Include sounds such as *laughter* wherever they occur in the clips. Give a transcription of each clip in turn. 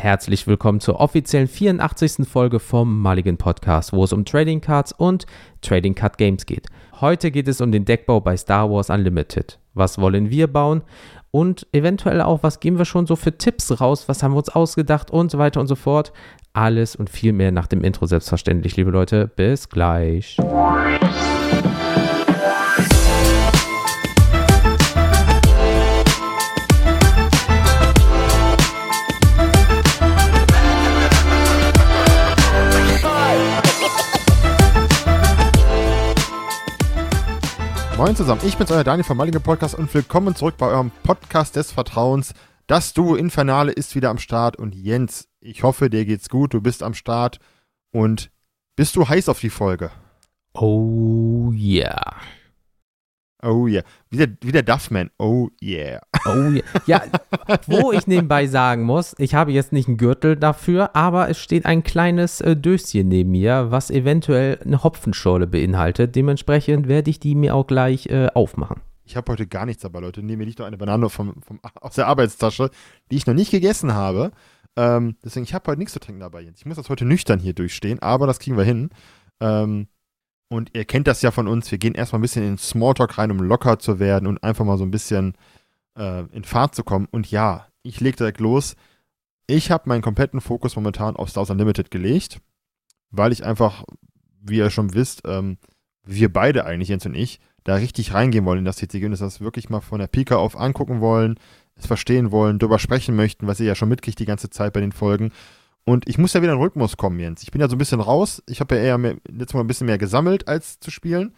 Herzlich willkommen zur offiziellen 84. Folge vom Mulligan Podcast, wo es um Trading Cards und Trading Card Games geht. Heute geht es um den Deckbau bei Star Wars Unlimited. Was wollen wir bauen? Und eventuell auch, was geben wir schon so für Tipps raus? Was haben wir uns ausgedacht und so weiter und so fort? Alles und viel mehr nach dem Intro selbstverständlich, liebe Leute. Bis gleich. Moin zusammen, ich bin's, euer Daniel vom Mallinge Podcast und willkommen zurück bei eurem Podcast des Vertrauens. Das Duo Infernale ist wieder am Start und Jens, ich hoffe, dir geht's gut, du bist am Start und bist du heiß auf die Folge? Oh yeah. Oh yeah. Wie der, wie der Duffman. Oh yeah. Oh yeah. Ja, wo ich nebenbei sagen muss, ich habe jetzt nicht einen Gürtel dafür, aber es steht ein kleines äh, Döschen neben mir, was eventuell eine Hopfenschorle beinhaltet. Dementsprechend werde ich die mir auch gleich äh, aufmachen. Ich habe heute gar nichts dabei, Leute. Nehme nicht nur eine Banane vom, vom, aus der Arbeitstasche, die ich noch nicht gegessen habe. Ähm, deswegen, ich habe heute nichts zu trinken dabei, Jens. Ich muss das heute nüchtern hier durchstehen, aber das kriegen wir hin. Ähm, und ihr kennt das ja von uns. Wir gehen erstmal ein bisschen in Smalltalk rein, um locker zu werden und einfach mal so ein bisschen äh, in Fahrt zu kommen. Und ja, ich lege direkt los. Ich habe meinen kompletten Fokus momentan auf Star Wars Unlimited gelegt, weil ich einfach, wie ihr schon wisst, ähm, wir beide eigentlich, Jens und ich, da richtig reingehen wollen in das TCG und das wirklich mal von der Pika auf angucken wollen, es verstehen wollen, darüber sprechen möchten, was ihr ja schon mitkriegt die ganze Zeit bei den Folgen. Und ich muss ja wieder in den Rhythmus kommen, Jens. Ich bin ja so ein bisschen raus. Ich habe ja eher mehr, letztes Mal ein bisschen mehr gesammelt, als zu spielen.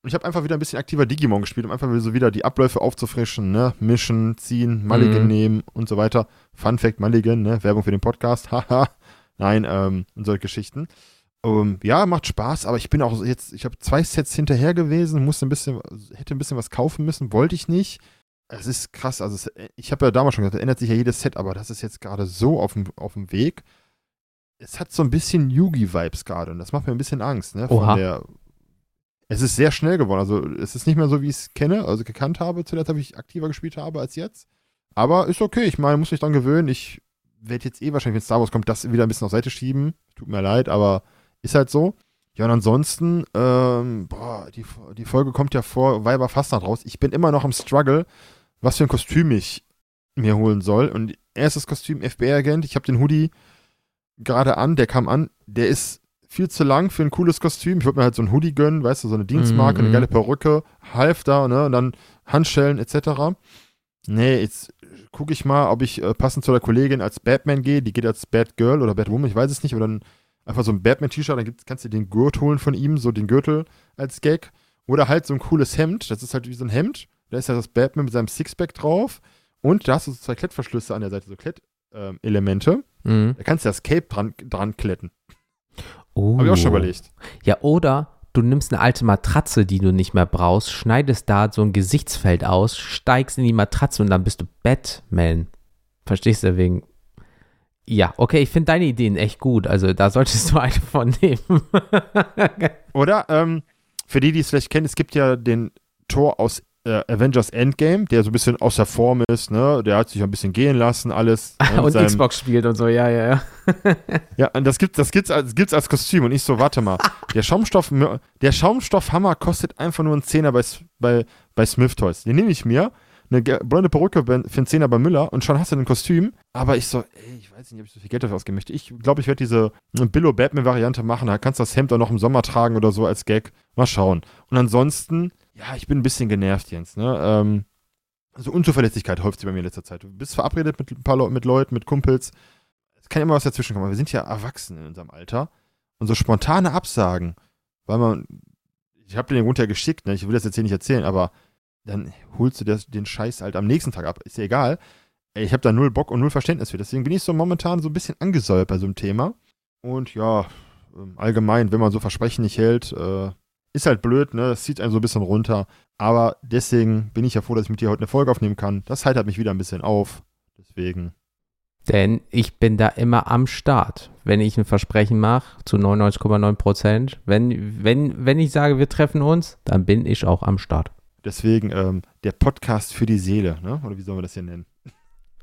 Und ich habe einfach wieder ein bisschen aktiver Digimon gespielt, um einfach so wieder die Abläufe aufzufrischen, ne? Mischen, ziehen, Mulligan mhm. nehmen und so weiter. Fun Fact, Mulligan, ne? Werbung für den Podcast, *laughs* haha. Nein, ähm, und solche Geschichten. Um, ähm, ja, macht Spaß, aber ich bin auch jetzt, ich habe zwei Sets hinterher gewesen, musste ein bisschen, hätte ein bisschen was kaufen müssen, wollte ich nicht. Es ist krass. Also, es, ich habe ja damals schon gesagt, ändert sich ja jedes Set, aber das ist jetzt gerade so auf dem, auf dem Weg. Es hat so ein bisschen Yugi-Vibes gerade und das macht mir ein bisschen Angst. Ne? Oha. Der, es ist sehr schnell geworden. Also, es ist nicht mehr so, wie ich es kenne, also gekannt habe. Zuletzt habe ich aktiver gespielt habe als jetzt. Aber ist okay. Ich meine, muss mich dran gewöhnen. Ich werde jetzt eh wahrscheinlich, wenn Star Wars kommt, das wieder ein bisschen auf Seite schieben. Tut mir leid, aber ist halt so. Ja, und ansonsten, ähm, boah, die, die Folge kommt ja vor Weiber Fastnacht raus. Ich bin immer noch im Struggle was für ein Kostüm ich mir holen soll. Und erstes Kostüm FBI-Agent. Ich habe den Hoodie gerade an, der kam an. Der ist viel zu lang für ein cooles Kostüm. Ich würde mir halt so ein Hoodie gönnen, weißt du, so eine Dienstmarke, mm -hmm. eine mhm. geile Perücke, Halfter, ne, und dann Handschellen etc. Nee, jetzt gucke ich mal, ob ich äh, passend zu der Kollegin als Batman gehe. Die geht als Batgirl oder Batwoman, ich weiß es nicht. Oder dann einfach so ein Batman-T-Shirt, dann kannst du den Gurt holen von ihm, so den Gürtel als Gag. Oder halt so ein cooles Hemd. Das ist halt wie so ein Hemd da ist ja das Batman mit seinem Sixpack drauf. Und da hast du so zwei Klettverschlüsse an der Seite, so Klettelemente. Ähm, mhm. Da kannst du das Cape dran, dran kletten. Oh. Hab ich auch schon überlegt. Ja, oder du nimmst eine alte Matratze, die du nicht mehr brauchst, schneidest da so ein Gesichtsfeld aus, steigst in die Matratze und dann bist du Batman. Verstehst du wegen? Ja, okay, ich finde deine Ideen echt gut. Also da solltest du *laughs* eine von nehmen. oder? Ähm, für die, die es vielleicht kennen, es gibt ja den Tor aus äh, Avengers Endgame, der so ein bisschen außer Form ist, ne? Der hat sich ein bisschen gehen lassen, alles. Ne? *laughs* und seinem, Xbox spielt und so, ja, ja, ja. *laughs* ja, und das gibt das gibt's, das gibt's als Kostüm und ich so, warte mal, der Schaumstoff, *laughs* der Schaumstoffhammer kostet einfach nur einen Zehner bei, bei, bei Smith Toys. Den nehme ich mir, eine blonde Perücke für einen Zehner bei Müller und schon hast du ein Kostüm. Aber ich so, ey, ich weiß nicht, ob ich so viel Geld dafür ausgeben möchte. Ich glaube, ich werde diese Billo-Batman-Variante machen. Da kannst du das Hemd auch noch im Sommer tragen oder so als Gag. Mal schauen. Und ansonsten ja, ich bin ein bisschen genervt, Jens. Ne? Ähm, also Unzuverlässigkeit häuft sich bei mir in letzter Zeit. Du bist verabredet mit ein paar Le mit Leuten, mit Kumpels. Es kann immer was dazwischen kommen. Wir sind ja erwachsen in unserem Alter. Und so spontane Absagen, weil man, ich habe den Grund ja geschickt, ne? ich will das jetzt hier nicht erzählen, aber dann holst du das, den Scheiß halt am nächsten Tag ab. Ist ja egal. Ich habe da null Bock und null Verständnis für. Deswegen bin ich so momentan so ein bisschen angesäuert bei so einem Thema. Und ja, ähm, allgemein, wenn man so Versprechen nicht hält, äh, ist halt blöd, ne? Das zieht einen so ein bisschen runter. Aber deswegen bin ich ja froh, dass ich mit dir heute eine Folge aufnehmen kann. Das heitert mich wieder ein bisschen auf. Deswegen. Denn ich bin da immer am Start, wenn ich ein Versprechen mache, zu 99,9 Prozent. Wenn, wenn, wenn ich sage, wir treffen uns, dann bin ich auch am Start. Deswegen ähm, der Podcast für die Seele, ne? Oder wie sollen wir das hier nennen?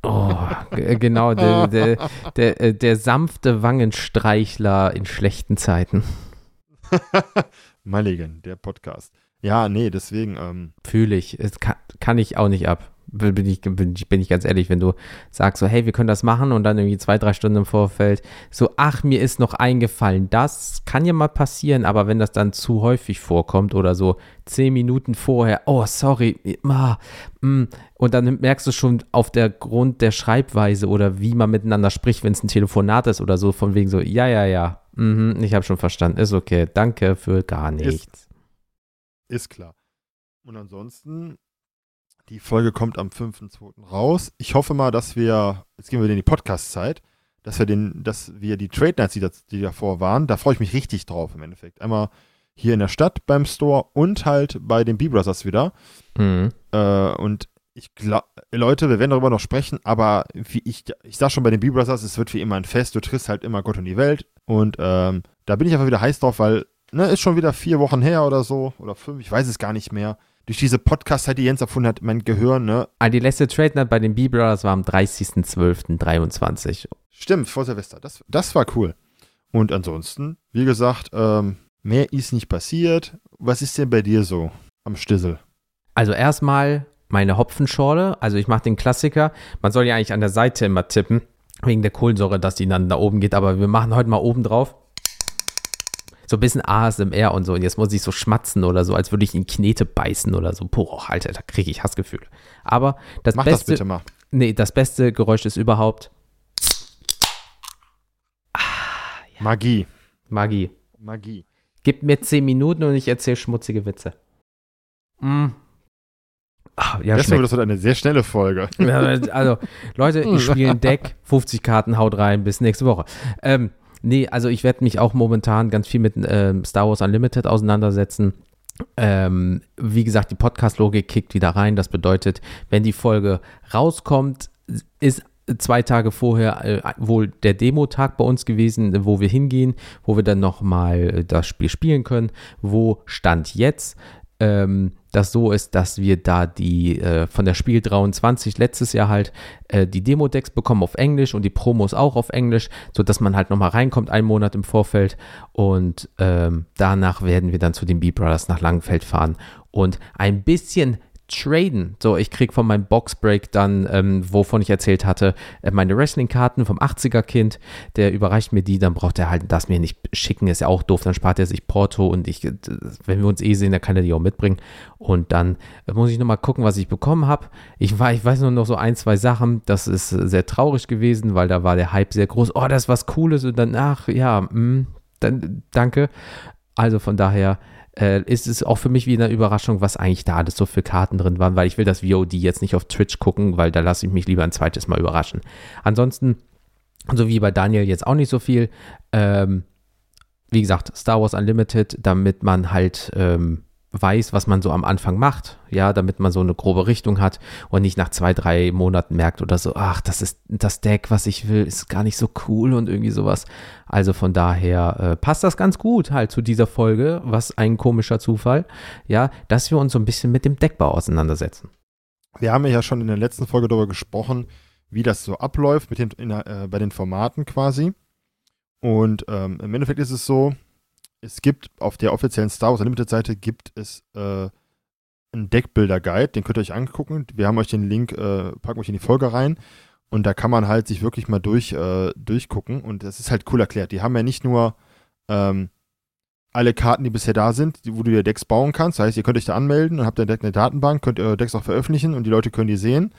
Oh, genau, der, *laughs* der, der, äh, der sanfte Wangenstreichler in schlechten Zeiten. *laughs* Mulligan, der Podcast. Ja, nee, deswegen. Ähm, Fühle ich. Es kann, kann ich auch nicht ab. Bin ich, bin, ich, bin ich ganz ehrlich, wenn du sagst so, hey, wir können das machen und dann irgendwie zwei, drei Stunden im Vorfeld so, ach, mir ist noch eingefallen, das kann ja mal passieren, aber wenn das dann zu häufig vorkommt oder so zehn Minuten vorher, oh, sorry, ah, mm, und dann merkst du schon auf der Grund der Schreibweise oder wie man miteinander spricht, wenn es ein Telefonat ist oder so, von wegen so, ja, ja, ja, mhm, ich habe schon verstanden, ist okay, danke für gar nichts. Ist, ist klar. Und ansonsten die Folge kommt am 5.2. raus. Ich hoffe mal, dass wir, jetzt gehen wir in die Podcast-Zeit, dass wir den, dass wir die Trade Nights, die, das, die davor waren, da freue ich mich richtig drauf im Endeffekt. Einmal hier in der Stadt beim Store und halt bei den B-Brothers wieder. Mhm. Äh, und ich glaube, Leute, wir werden darüber noch sprechen, aber wie ich, ich sag schon bei den B-Brothers, es wird wie immer ein Fest, du triffst halt immer Gott und die Welt. Und ähm, da bin ich einfach wieder heiß drauf, weil, ne, ist schon wieder vier Wochen her oder so, oder fünf, ich weiß es gar nicht mehr durch diese Podcast-Zeit, die Jens erfunden hat, mein Gehirn, ne? Ah, die letzte Trade Night bei den B-Brothers war am 30.12.23. Stimmt, vor Silvester. Das, das war cool. Und ansonsten, wie gesagt, ähm, mehr ist nicht passiert. Was ist denn bei dir so am Stissel? Also erstmal meine Hopfenschorle. Also ich mache den Klassiker. Man soll ja eigentlich an der Seite immer tippen, wegen der Kohlensäure, dass die dann da oben geht. Aber wir machen heute mal oben drauf so ein bisschen ASMR und so. Und jetzt muss ich so schmatzen oder so, als würde ich in Knete beißen oder so. Boah, Alter, da kriege ich Hassgefühle. Aber das Mach beste. das bitte mal. Nee, das beste Geräusch ist überhaupt. Ah, ja. Magie. Magie. Magie. Gib mir zehn Minuten und ich erzähle schmutzige Witze. Mm. Ach, ja, das wird eine sehr schnelle Folge. *laughs* also, Leute, ich spiele ein Deck, 50 Karten, haut rein, bis nächste Woche. Ähm, Nee, also ich werde mich auch momentan ganz viel mit ähm, Star Wars Unlimited auseinandersetzen. Ähm, wie gesagt, die Podcast-Logik kickt wieder rein. Das bedeutet, wenn die Folge rauskommt, ist zwei Tage vorher äh, wohl der Demo-Tag bei uns gewesen, wo wir hingehen, wo wir dann nochmal äh, das Spiel spielen können. Wo stand jetzt? ähm, das so ist, dass wir da die äh, von der Spiel 23 letztes Jahr halt äh, die Demo-Decks bekommen auf Englisch und die Promos auch auf Englisch, sodass man halt nochmal reinkommt, einen Monat im Vorfeld und ähm, danach werden wir dann zu den B-Brothers nach Langenfeld fahren und ein bisschen traden. So, ich kriege von meinem Boxbreak dann, ähm, wovon ich erzählt hatte, äh, meine Wrestling-Karten vom 80er-Kind. Der überreicht mir die, dann braucht er halt das mir nicht schicken, ist ja auch doof. Dann spart er sich Porto und ich, äh, wenn wir uns eh sehen, dann kann er die auch mitbringen. Und dann äh, muss ich nochmal gucken, was ich bekommen habe. Ich, ich weiß nur noch so ein, zwei Sachen. Das ist sehr traurig gewesen, weil da war der Hype sehr groß. Oh, das ist was Cooles. Und dann, ach ja, mh, mm, dann, danke. Also von daher äh, ist es auch für mich wie eine Überraschung, was eigentlich da alles so für Karten drin waren, weil ich will das VOD jetzt nicht auf Twitch gucken, weil da lasse ich mich lieber ein zweites Mal überraschen. Ansonsten, so wie bei Daniel jetzt auch nicht so viel. Ähm, wie gesagt, Star Wars Unlimited, damit man halt ähm, weiß, was man so am Anfang macht, ja, damit man so eine grobe Richtung hat und nicht nach zwei, drei Monaten merkt oder so, ach, das ist das Deck, was ich will, ist gar nicht so cool und irgendwie sowas. Also von daher äh, passt das ganz gut halt zu dieser Folge, was ein komischer Zufall, ja, dass wir uns so ein bisschen mit dem Deckbau auseinandersetzen. Wir haben ja schon in der letzten Folge darüber gesprochen, wie das so abläuft mit den, in, äh, bei den Formaten quasi. Und ähm, im Endeffekt ist es so, es gibt auf der offiziellen Star Wars Unlimited Seite gibt es äh, einen Deckbilder-Guide, den könnt ihr euch angucken. Wir haben euch den Link, äh, packen euch in die Folge rein. Und da kann man halt sich wirklich mal durch, äh, durchgucken. Und das ist halt cool erklärt. Die haben ja nicht nur ähm, alle Karten, die bisher da sind, wo du dir Decks bauen kannst. Das heißt, ihr könnt euch da anmelden und habt dann eine Datenbank, könnt eure Decks auch veröffentlichen und die Leute können die sehen.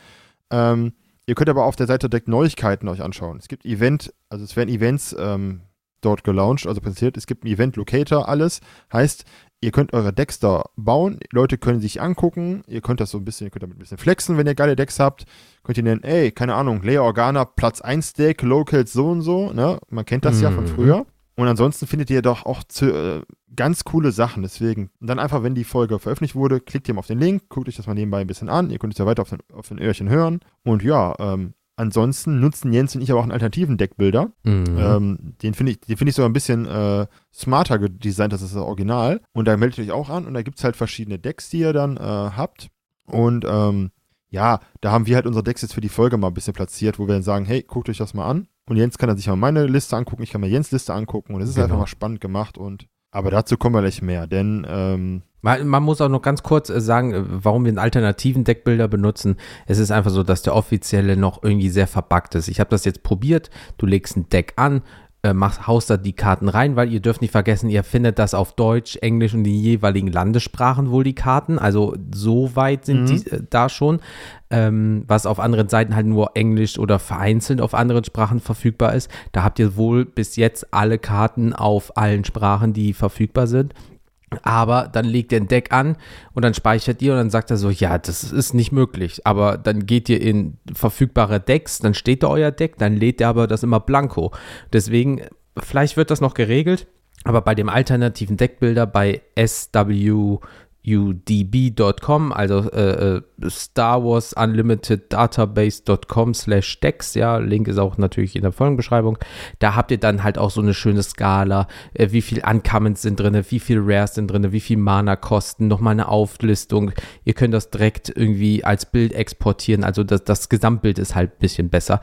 Ähm, ihr könnt aber auf der Seite Deck Neuigkeiten euch anschauen. Es gibt Event, also es werden Events ähm, dort gelauncht, also präsentiert. Es gibt einen Event Locator, alles. Heißt, ihr könnt eure Decks da bauen, Leute können sich angucken, ihr könnt das so ein bisschen, ihr könnt damit ein bisschen flexen, wenn ihr geile Decks habt. Könnt ihr nennen, ey, keine Ahnung, Lea Organa, Platz 1 Deck, Locals so und so, ne? Man kennt das mhm. ja von mhm. früher. Und ansonsten findet ihr doch auch zu, äh, ganz coole Sachen. Deswegen, dann einfach, wenn die Folge veröffentlicht wurde, klickt ihr mal auf den Link, guckt euch das mal nebenbei ein bisschen an. Ihr könnt es ja weiter auf den, auf den Öhrchen hören. Und ja, ähm, Ansonsten nutzen Jens und ich aber auch einen alternativen Deckbilder. Mhm. Ähm, den finde ich, den ich sogar ein bisschen äh, smarter designt, ist das Original. Und da meldet ihr euch auch an und da gibt es halt verschiedene Decks, die ihr dann äh, habt. Und ähm, ja, da haben wir halt unsere Decks jetzt für die Folge mal ein bisschen platziert, wo wir dann sagen, hey, guckt euch das mal an. Und Jens kann dann sich mal meine Liste angucken, ich kann mir Jens Liste angucken und es ist Genau. einfach mal spannend gemacht und aber dazu kommen wir gleich mehr, denn ähm, Man, man muss auch noch ganz kurz äh, sagen, äh, warum wir einen alternativen Deckbilder benutzen. Es ist einfach so, dass der offizielle noch irgendwie sehr verbuggt ist. Ich habe das jetzt probiert. Du legst ein Deck an, äh, machst, haust da die Karten rein, weil ihr dürft nicht vergessen, ihr findet das auf Deutsch, Englisch und die jeweiligen Landessprachen wohl die Karten. Also so weit sind Mhm. die äh, da schon. Ähm, was auf anderen Seiten halt nur Englisch oder vereinzelt auf anderen Sprachen verfügbar ist. Da habt ihr wohl bis jetzt alle Karten auf allen Sprachen, die verfügbar sind. Aber dann legt ihr ein Deck an und dann speichert ihr und dann sagt er so, ja, das ist nicht möglich. Aber dann geht ihr in verfügbare Decks, dann steht da euer Deck, dann lädt ihr aber das immer blanko. Deswegen, vielleicht wird das noch geregelt, aber bei dem alternativen Deckbilder bei swudb.com, also äh, äh, Star Wars Unlimited Database.com slash Decks, ja, Link ist auch natürlich in der Folgenbeschreibung. Da habt ihr dann halt auch so eine schöne Skala, äh, wie viel Uncommons sind drin, wie viel Rares sind drin, wie viel Mana kosten, nochmal eine Auflistung. Ihr könnt das direkt irgendwie als Bild exportieren, also das, das Gesamtbild ist halt ein bisschen besser.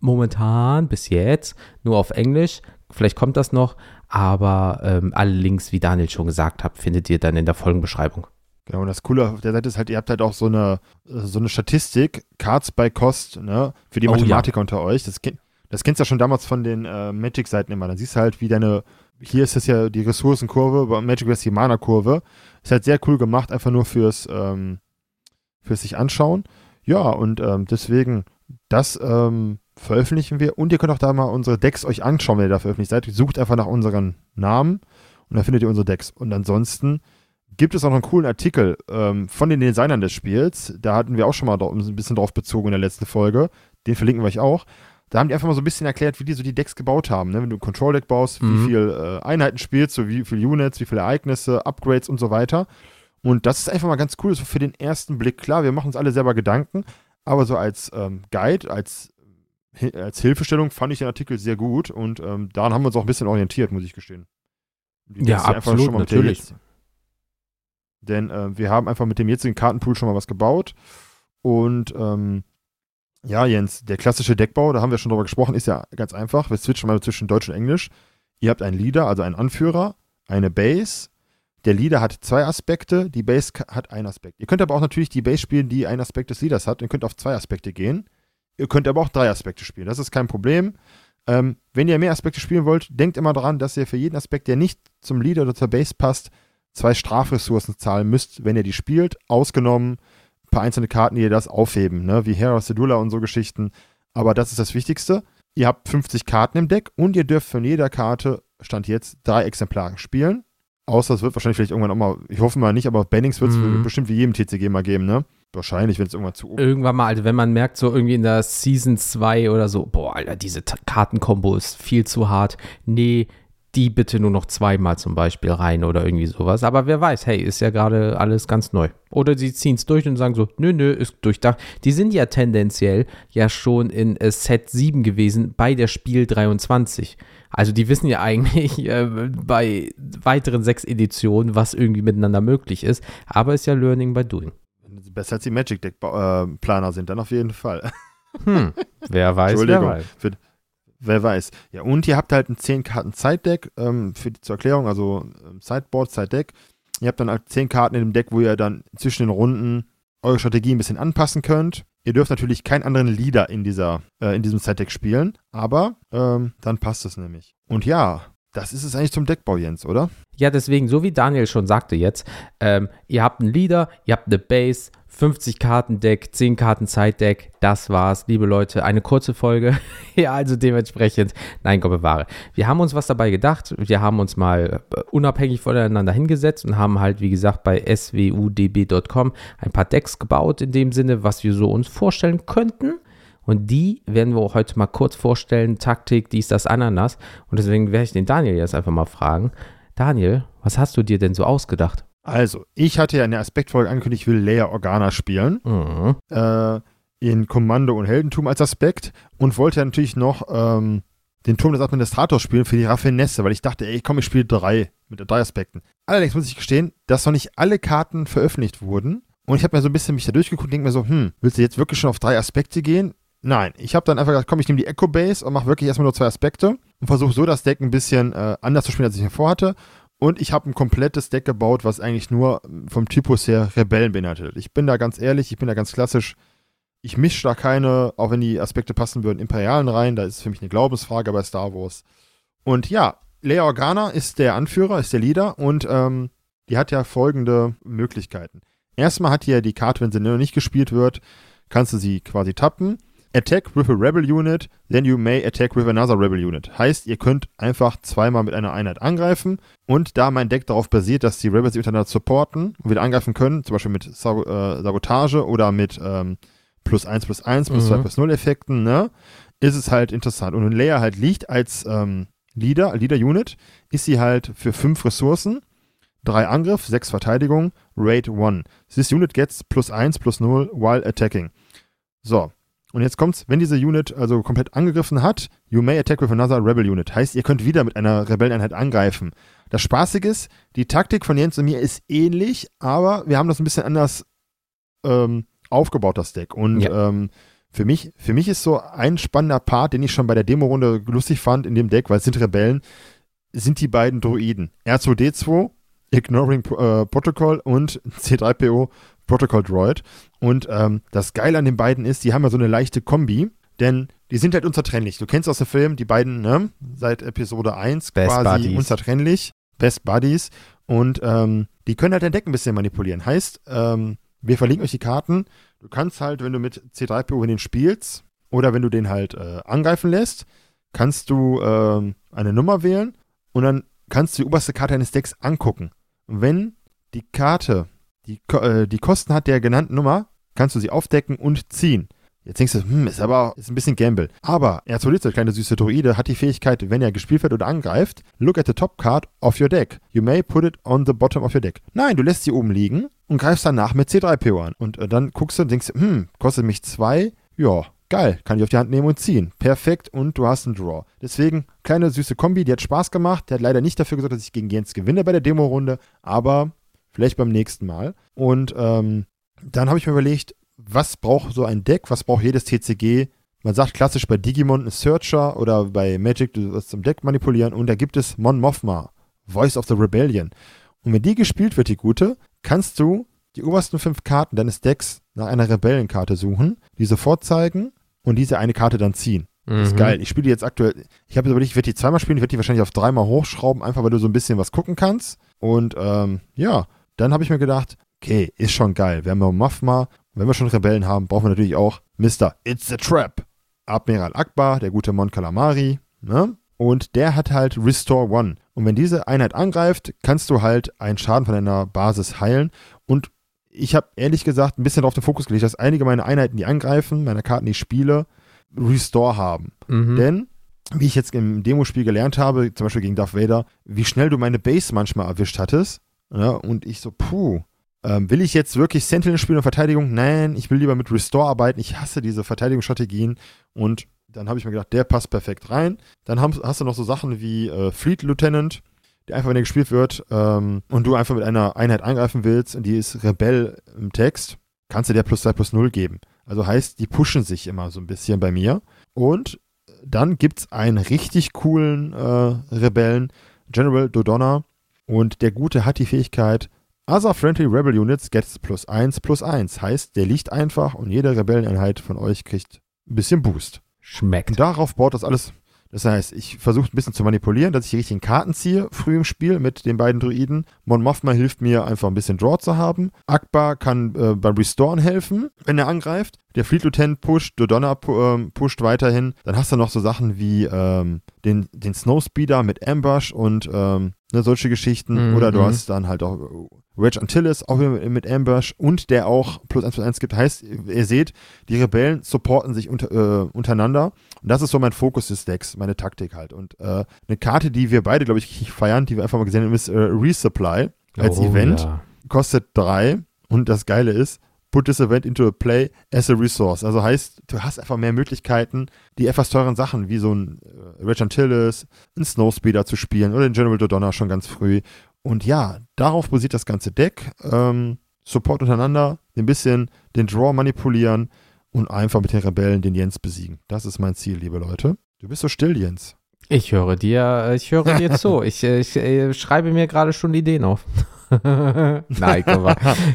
Momentan, bis jetzt, nur auf Englisch. Vielleicht kommt das noch, aber ähm, alle Links, wie Daniel schon gesagt hat, findet ihr dann in der Folgenbeschreibung. Genau, und das Coole auf der Seite ist halt, ihr habt halt auch so eine, so eine Statistik, Cards by Cost, ne, für die Oh, Mathematiker unter euch. Das, das kennst du ja schon damals von den äh, Magic-Seiten immer. Dann siehst du halt, wie deine, hier ist das ja die Ressourcenkurve, bei Magic es die Mana-Kurve. Ist halt sehr cool gemacht, einfach nur fürs, ähm, fürs sich anschauen. Ja, und ähm, deswegen, das ähm, veröffentlichen wir. Und ihr könnt auch da mal unsere Decks euch anschauen, wenn ihr da veröffentlicht seid. Sucht einfach nach unseren Namen und dann findet ihr unsere Decks. Und ansonsten gibt es auch noch einen coolen Artikel ähm, von den Designern des Spiels. Da hatten wir auch schon mal ein bisschen drauf bezogen in der letzten Folge. Den verlinken wir euch auch. Da haben die einfach mal so ein bisschen erklärt, wie die so die Decks gebaut haben. Ne? Wenn du ein Control-Deck baust, Mhm. wie viel äh, Einheiten spielst, so wie viele Units, wie viele Ereignisse, Upgrades und so weiter. Und das ist einfach mal ganz cool, so für den ersten Blick. Klar, wir machen uns alle selber Gedanken, aber so als ähm, Guide, als, als Hilfestellung fand ich den Artikel sehr gut und ähm, daran haben wir uns auch ein bisschen orientiert, muss ich gestehen. Die Ja, absolut, natürlich. Denn äh, wir haben einfach mit dem jetzigen Kartenpool schon mal was gebaut. Und ähm, ja, Jens, der klassische Deckbau, da haben wir schon drüber gesprochen, ist ja ganz einfach. Wir switchen mal zwischen Deutsch und Englisch. Ihr habt einen Leader, also einen Anführer, eine Base. Der Leader hat zwei Aspekte, die Base hat einen Aspekt. Ihr könnt aber auch natürlich die Base spielen, die einen Aspekt des Leaders hat. Ihr könnt auf zwei Aspekte gehen. Ihr könnt aber auch drei Aspekte spielen. Das ist kein Problem. Ähm, wenn ihr mehr Aspekte spielen wollt, denkt immer daran, dass ihr für jeden Aspekt, der nicht zum Leader oder zur Base passt, zwei Strafressourcen zahlen müsst, wenn ihr die spielt. Ausgenommen ein paar einzelne Karten, die ihr das aufheben, ne? wie Hera Sedula und so Geschichten. Aber das ist das Wichtigste. Ihr habt 50 Karten im Deck und ihr dürft von jeder Karte, Stand jetzt, drei Exemplare spielen. Außer es wird wahrscheinlich vielleicht irgendwann auch mal, ich hoffe mal nicht, aber Bannings wird es Mhm. bestimmt wie jedem TCG mal geben, ne? Wahrscheinlich, wenn es irgendwann zu. Irgendwann mal, also wenn man merkt, so irgendwie in der Season 2 oder so, boah, Alter, diese Kartenkombo ist viel zu hart. Nee, die bitte nur noch zweimal zum Beispiel rein oder irgendwie sowas. Aber wer weiß, hey, ist ja gerade alles ganz neu. Oder sie ziehen es durch und sagen so, nö, nö, ist durchdacht. Die sind ja tendenziell ja schon in äh, Set 7 gewesen bei der Spiel 23. Also die wissen ja eigentlich *laughs* äh, bei weiteren sechs Editionen, was irgendwie miteinander möglich ist. Aber ist ja Learning by Doing. Besser als die Magic Deck äh, Planer sind, dann auf jeden Fall. *laughs* Hm, wer weiß, wer Entschuldigung. weiß. Für, wer weiß. Ja, und ihr habt halt ein 10 Karten Side-Deck ähm, für die, zur Erklärung, also ähm, Sideboard, Side-Deck. Ihr habt dann halt 10 Karten in dem Deck, wo ihr dann zwischen den Runden eure Strategie ein bisschen anpassen könnt. Ihr dürft natürlich keinen anderen Leader in, dieser, äh, in diesem Side-Deck spielen, aber ähm, dann passt es nämlich. Und ja, das ist es eigentlich zum Deckbau, Jens, oder? Ja, deswegen, so wie Daniel schon sagte jetzt, ähm, ihr habt einen Leader, ihr habt eine Base, 50 Karten Deck, 10 Karten Side-Deck, das war's, liebe Leute, eine kurze Folge. *laughs* ja, also dementsprechend, nein, Gott bewahre. Wir haben uns was dabei gedacht, wir haben uns mal äh, unabhängig voneinander hingesetzt und haben halt, wie gesagt, bei swudb.com ein paar Decks gebaut, in dem Sinne, was wir so uns vorstellen könnten. Und die werden wir auch heute mal kurz vorstellen. Taktik, dies, das, Ananas. Und deswegen werde ich den Daniel jetzt einfach mal fragen. Daniel, was hast du dir denn so ausgedacht? Also, ich hatte ja in der Aspektfolge angekündigt, ich will Leia Organa spielen. Mhm. äh, in Kommando und Heldentum als Aspekt und wollte ja natürlich noch ähm, den Turm des Administrators spielen für die Raffinesse, weil ich dachte, ey, komm, ich spiele drei mit drei Aspekten. Allerdings muss ich gestehen, dass noch nicht alle Karten veröffentlicht wurden Und ich habe mir so ein bisschen mich da durchgeguckt und denke mir so, hm, willst du jetzt wirklich schon auf drei Aspekte gehen? Nein, ich habe dann einfach gesagt, komm, ich nehme die Echo Base und mache wirklich erstmal nur zwei Aspekte und versuche so das Deck ein bisschen äh, anders zu spielen, als ich mir vorhatte. Und ich habe ein komplettes Deck gebaut, was eigentlich nur vom Typus her Rebellen beinhaltet. Ich bin da ganz ehrlich, ich bin da ganz klassisch. Ich mische da keine, auch wenn die Aspekte passen würden, Imperialen rein. Da ist für mich eine Glaubensfrage bei Star Wars. Und ja, Leia Organa ist der Anführer, ist der Leader und ähm, die hat ja folgende Möglichkeiten. Erstmal hat die ja die Karte, wenn sie noch nicht gespielt wird, kannst du sie quasi tappen. Attack with a Rebel Unit, then you may attack with another Rebel Unit. Heißt, ihr könnt einfach zweimal mit einer Einheit angreifen und da mein Deck darauf basiert, dass die Rebels miteinander supporten und wieder angreifen können, zum Beispiel mit Sab äh, Sabotage oder mit ähm, plus 1 plus 1 plus mhm. 2 plus 0 Effekten, ne, ist es halt interessant. Und wenn Leia halt liegt als ähm, Leader, Leader Unit, ist sie halt für 5 Ressourcen, 3 Angriff, 6 Verteidigung, Rate 1. This unit gets plus 1 plus 0 while attacking. So, und jetzt kommt's, wenn diese Unit also komplett angegriffen hat, you may attack with another Rebel Unit. Heißt, ihr könnt wieder mit einer Rebelleneinheit angreifen. Das Spaßige ist, die Taktik von Jens und mir ist ähnlich, aber wir haben das ein bisschen anders ähm, aufgebaut, das Deck. Und ja. ähm, für mich, für mich ist so ein spannender Part, den ich schon bei der Demo-Runde lustig fand in dem Deck, weil es sind Rebellen, sind die beiden Droiden. R2D2, Ignoring äh, Protocol und *laughs* C3PO Protocol Droid. Und ähm, das Geile an den beiden ist, die haben ja so eine leichte Kombi, denn die sind halt unzertrennlich. Du kennst aus dem Film die beiden, ne? Seit Episode 1 Best quasi Buddies. unzertrennlich. Best Buddies. Und ähm, die können halt dein Deck ein bisschen manipulieren. Heißt, ähm, wir verlinken euch die Karten. Du kannst halt, wenn du mit C3PO in den spielst oder wenn du den halt äh, angreifen lässt, kannst du äh, eine Nummer wählen und dann kannst du die oberste Karte eines Decks angucken. Wenn die Karte die, äh, die Kosten hat der genannten Nummer, kannst du sie aufdecken und ziehen. Jetzt denkst du, hm, ist aber ist ein bisschen Gamble. Aber R2D2, der kleine süße Droide, hat die Fähigkeit, wenn er gespielt wird oder angreift, look at the top card of your deck. You may put it on the bottom of your deck. Nein, du lässt sie oben liegen und greifst danach mit C3PO an. Und äh, dann guckst du und denkst, hm, kostet mich zwei? Ja, geil, kann ich auf die Hand nehmen und ziehen. Perfekt und du hast einen Draw. Deswegen, kleine süße Kombi, die hat Spaß gemacht. Der hat leider nicht dafür gesorgt, dass ich gegen Jens gewinne bei der Demo-Runde, aber Vielleicht beim nächsten Mal. Und ähm, dann habe ich mir überlegt, was braucht so ein Deck, was braucht jedes TCG? Man sagt klassisch bei Digimon ein Searcher oder bei Magic, du wirst zum Deck manipulieren und da gibt es Mon Mothma, Voice of the Rebellion. Und wenn die gespielt wird, die gute, kannst du die obersten fünf Karten deines Decks nach einer Rebellenkarte suchen, die sofort zeigen und diese eine Karte dann ziehen. Mhm. ist geil. Ich spiele die jetzt aktuell. Ich habe überlegt, ich werde die zweimal spielen, ich werde die wahrscheinlich auf dreimal hochschrauben, einfach weil du so ein bisschen was gucken kannst. Und ähm, ja, dann habe ich mir gedacht, okay, ist schon geil. Wir haben ja Mafma. Wenn wir schon Rebellen haben, brauchen wir natürlich auch Mr. It's a Trap. Admiral Akbar, der gute Mon Calamari. Ne? Und der hat halt Restore One. Und wenn diese Einheit angreift, kannst du halt einen Schaden von deiner Basis heilen. Und ich habe ehrlich gesagt ein bisschen darauf den Fokus gelegt, dass einige meiner Einheiten, die angreifen, meine Karten, die ich spiele, Restore haben. Mhm. Denn, wie ich jetzt im Demospiel gelernt habe, zum Beispiel gegen Darth Vader, wie schnell du meine Base manchmal erwischt hattest, ja, und ich so, puh, ähm, will ich jetzt wirklich Sentinel spielen und Verteidigung? Nein, ich will lieber mit Restore arbeiten. Ich hasse diese Verteidigungsstrategien. Und dann habe ich mir gedacht, der passt perfekt rein. Dann haben, hast du noch so Sachen wie äh, Fleet Lieutenant, der einfach, wenn er gespielt wird ähm, und du einfach mit einer Einheit angreifen willst und die ist Rebell im Text, kannst du der plus 2 plus 0 geben. Also heißt, die pushen sich immer so ein bisschen bei mir. Und dann gibt es einen richtig coolen äh, Rebellen, General Dodonna, und der Gute hat die Fähigkeit, Other Friendly Rebel Units gets plus 1 plus 1. Heißt, der liegt einfach und jede Rebelleneinheit von euch kriegt ein bisschen Boost. Schmeckt. Und darauf baut das alles. Das heißt, ich versuche ein bisschen zu manipulieren, dass ich die richtigen Karten ziehe, früh im Spiel mit den beiden Druiden. Mon Mothma hilft mir einfach ein bisschen Draw zu haben. Akbar kann äh, beim Restoren helfen, wenn er angreift. Der Fleet Lieutenant pusht, Dodonna äh, pusht weiterhin. Dann hast du noch so Sachen wie ähm, den, den Snowspeeder mit Ambush und ähm, ne, solche Geschichten. Mhm. Oder du hast dann halt auch Reg Antilles, auch mit Ambush und der auch plus 1 plus 1 gibt. Heißt, ihr seht, die Rebellen supporten sich unter, äh, untereinander. Und das ist so mein Fokus des Decks, meine Taktik halt. Und äh, eine Karte, die wir beide, glaube ich, feiern, die wir einfach mal gesehen haben, ist äh, Resupply als oh, Event. Ja. Kostet 3. Und das Geile ist, put this event into a play as a resource. Also heißt, du hast einfach mehr Möglichkeiten, die etwas teuren Sachen wie so ein äh, Reg Antilles, ein Snowspeeder zu spielen oder den General Dodonna schon ganz früh. Und ja, darauf basiert das ganze Deck. Ähm, Support untereinander, ein bisschen den Draw manipulieren und einfach mit den Rebellen den Jens besiegen. Das ist mein Ziel, liebe Leute. Du bist so still, Jens. Ich höre dir, ich höre dir *laughs* zu. Ich, ich, ich schreibe mir gerade schon Ideen auf. *laughs* Nein,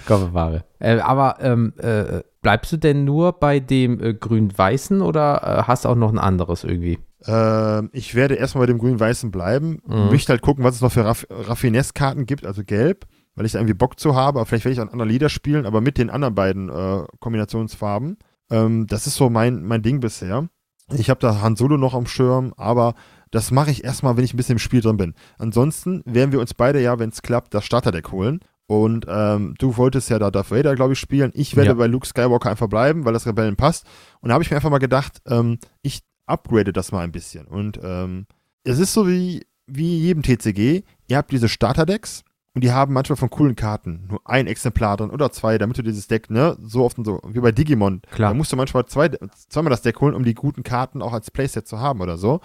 komm, wahre. Äh, aber ähm, äh, bleibst du denn nur bei dem äh, grün-weißen oder äh, hast du auch noch ein anderes irgendwie? Ähm, ich werde erstmal bei dem grün-weißen bleiben. Mhm. Möchte halt gucken, was es noch für Raff Raffinesse-Karten gibt, also gelb, weil ich da irgendwie Bock zu habe. Aber vielleicht werde ich auch andere Lieder spielen, aber mit den anderen beiden äh, Kombinationsfarben. Ähm, das ist so mein, mein Ding bisher. Ich habe da Han Solo noch am Schirm, aber das mache ich erstmal, wenn ich ein bisschen im Spiel drin bin. Ansonsten werden wir uns beide ja, wenn es klappt, das Starterdeck holen. Und ähm, du wolltest ja da Darth Vader, glaube ich, spielen. Ich werde ja. bei Luke Skywalker einfach bleiben, weil das Rebellen passt. Und da habe ich mir einfach mal gedacht, ähm, ich upgrade das mal ein bisschen. Und ähm, es ist so wie, wie jedem TCG. Ihr habt diese Starterdecks und die haben manchmal von coolen Karten nur ein Exemplar drin oder zwei, damit du dieses Deck, ne, so oft und so, wie bei Digimon. Klar. Da musst du manchmal zwei, zweimal das Deck holen, um die guten Karten auch als Playset zu haben oder so.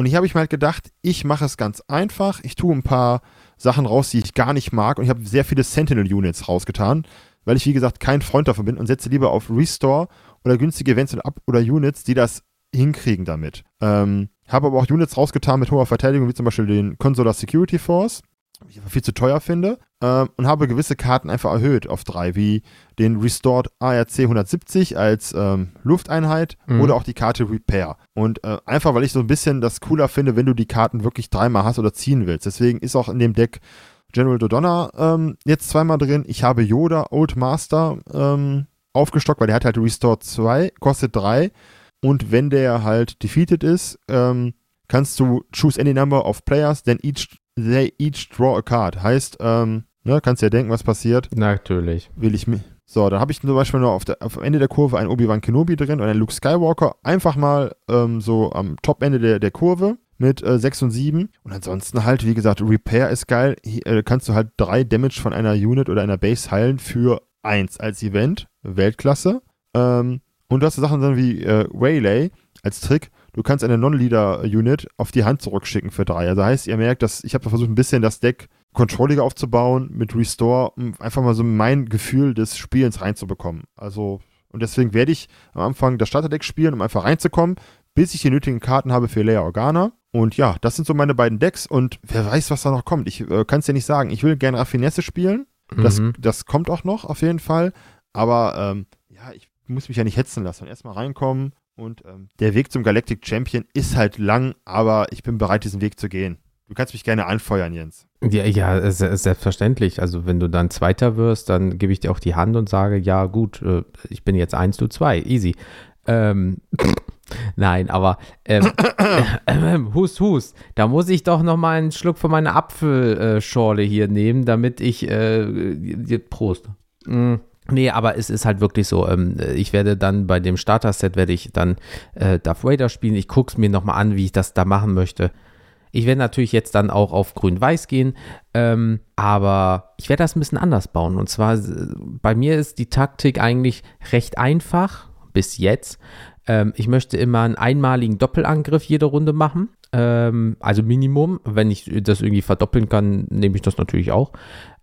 Und ich habe ich mir halt gedacht, ich mache es ganz einfach. Ich tue ein paar Sachen raus, die ich gar nicht mag. Und ich habe sehr viele Sentinel-Units rausgetan, weil ich, wie gesagt, kein Freund davon bin und setze lieber auf Restore oder günstige Events oder Units, die das hinkriegen damit. Ähm, habe aber auch Units rausgetan mit hoher Verteidigung, wie zum Beispiel den Consular Security Force ich aber viel zu teuer finde, äh, und habe gewisse Karten einfach erhöht auf drei, wie den Restored ARC 170 als ähm, Lufteinheit mhm. oder auch die Karte Repair. Und äh, einfach, weil ich so ein bisschen das cooler finde, wenn du die Karten wirklich dreimal hast oder ziehen willst. Deswegen ist auch in dem Deck General Dodonna ähm, jetzt zweimal drin. Ich habe Yoda Old Master ähm, aufgestockt, weil der hat halt Restored 2, kostet 3. Und wenn der halt defeated ist, ähm, kannst du choose any number of players, then each they each draw a card. Heißt, ähm, ne, kannst ja denken, was passiert. Natürlich. Will ich mir. So, dann habe ich zum Beispiel nur auf, der, auf Ende der Kurve einen Obi-Wan Kenobi drin und einen Luke Skywalker. Einfach mal ähm, so am Top-Ende der, der Kurve mit äh, 6 und 7. Und ansonsten halt, wie gesagt, Repair ist geil. Hier äh, kannst du halt drei Damage von einer Unit oder einer Base heilen für 1 als Event. Weltklasse. Ähm, und du hast Sachen dann wie äh, Waylay als Trick du kannst eine Non-Leader-Unit auf die Hand zurückschicken für drei. Also heißt, ihr merkt, dass ich habe versucht, ein bisschen das Deck controlliger aufzubauen mit Restore, um einfach mal so mein Gefühl des Spielens reinzubekommen. Also, und deswegen werde ich am Anfang das Starterdeck spielen, um einfach reinzukommen, bis ich die nötigen Karten habe für Leia Organa. Und ja, das sind so meine beiden Decks und wer weiß, was da noch kommt. Ich äh, kann es dir nicht sagen. Ich will gerne Raffinesse spielen. Das, mhm. das kommt auch noch auf jeden Fall. Aber ähm, ja, ich muss mich ja nicht hetzen lassen. Erstmal reinkommen, und ähm, der Weg zum Galactic Champion ist halt lang, aber ich bin bereit, diesen Weg zu gehen. Du kannst mich gerne anfeuern, Jens. Ja, ja, selbstverständlich. Also wenn du dann Zweiter wirst, dann gebe ich dir auch die Hand und sage, ja gut, äh, ich bin jetzt eins, du zwei, easy. Ähm, *laughs* nein, aber ähm, äh, *coughs* äh, hust, hust. Da muss ich doch noch mal einen Schluck von meiner Apfelschorle hier nehmen, damit ich äh, Prost. Mm. Nee, aber es ist halt wirklich so. Ähm, ich werde dann bei dem Starter-Set werde ich dann äh, Darth Vader spielen. Ich gucke es mir nochmal an, wie ich das da machen möchte. Ich werde natürlich jetzt dann auch auf Grün-Weiß gehen, ähm, aber ich werde das ein bisschen anders bauen. Und zwar, bei mir ist die Taktik eigentlich recht einfach, bis jetzt. Ähm, ich möchte immer einen einmaligen Doppelangriff jede Runde machen. Ähm, also Minimum. Wenn ich das irgendwie verdoppeln kann, nehme ich das natürlich auch.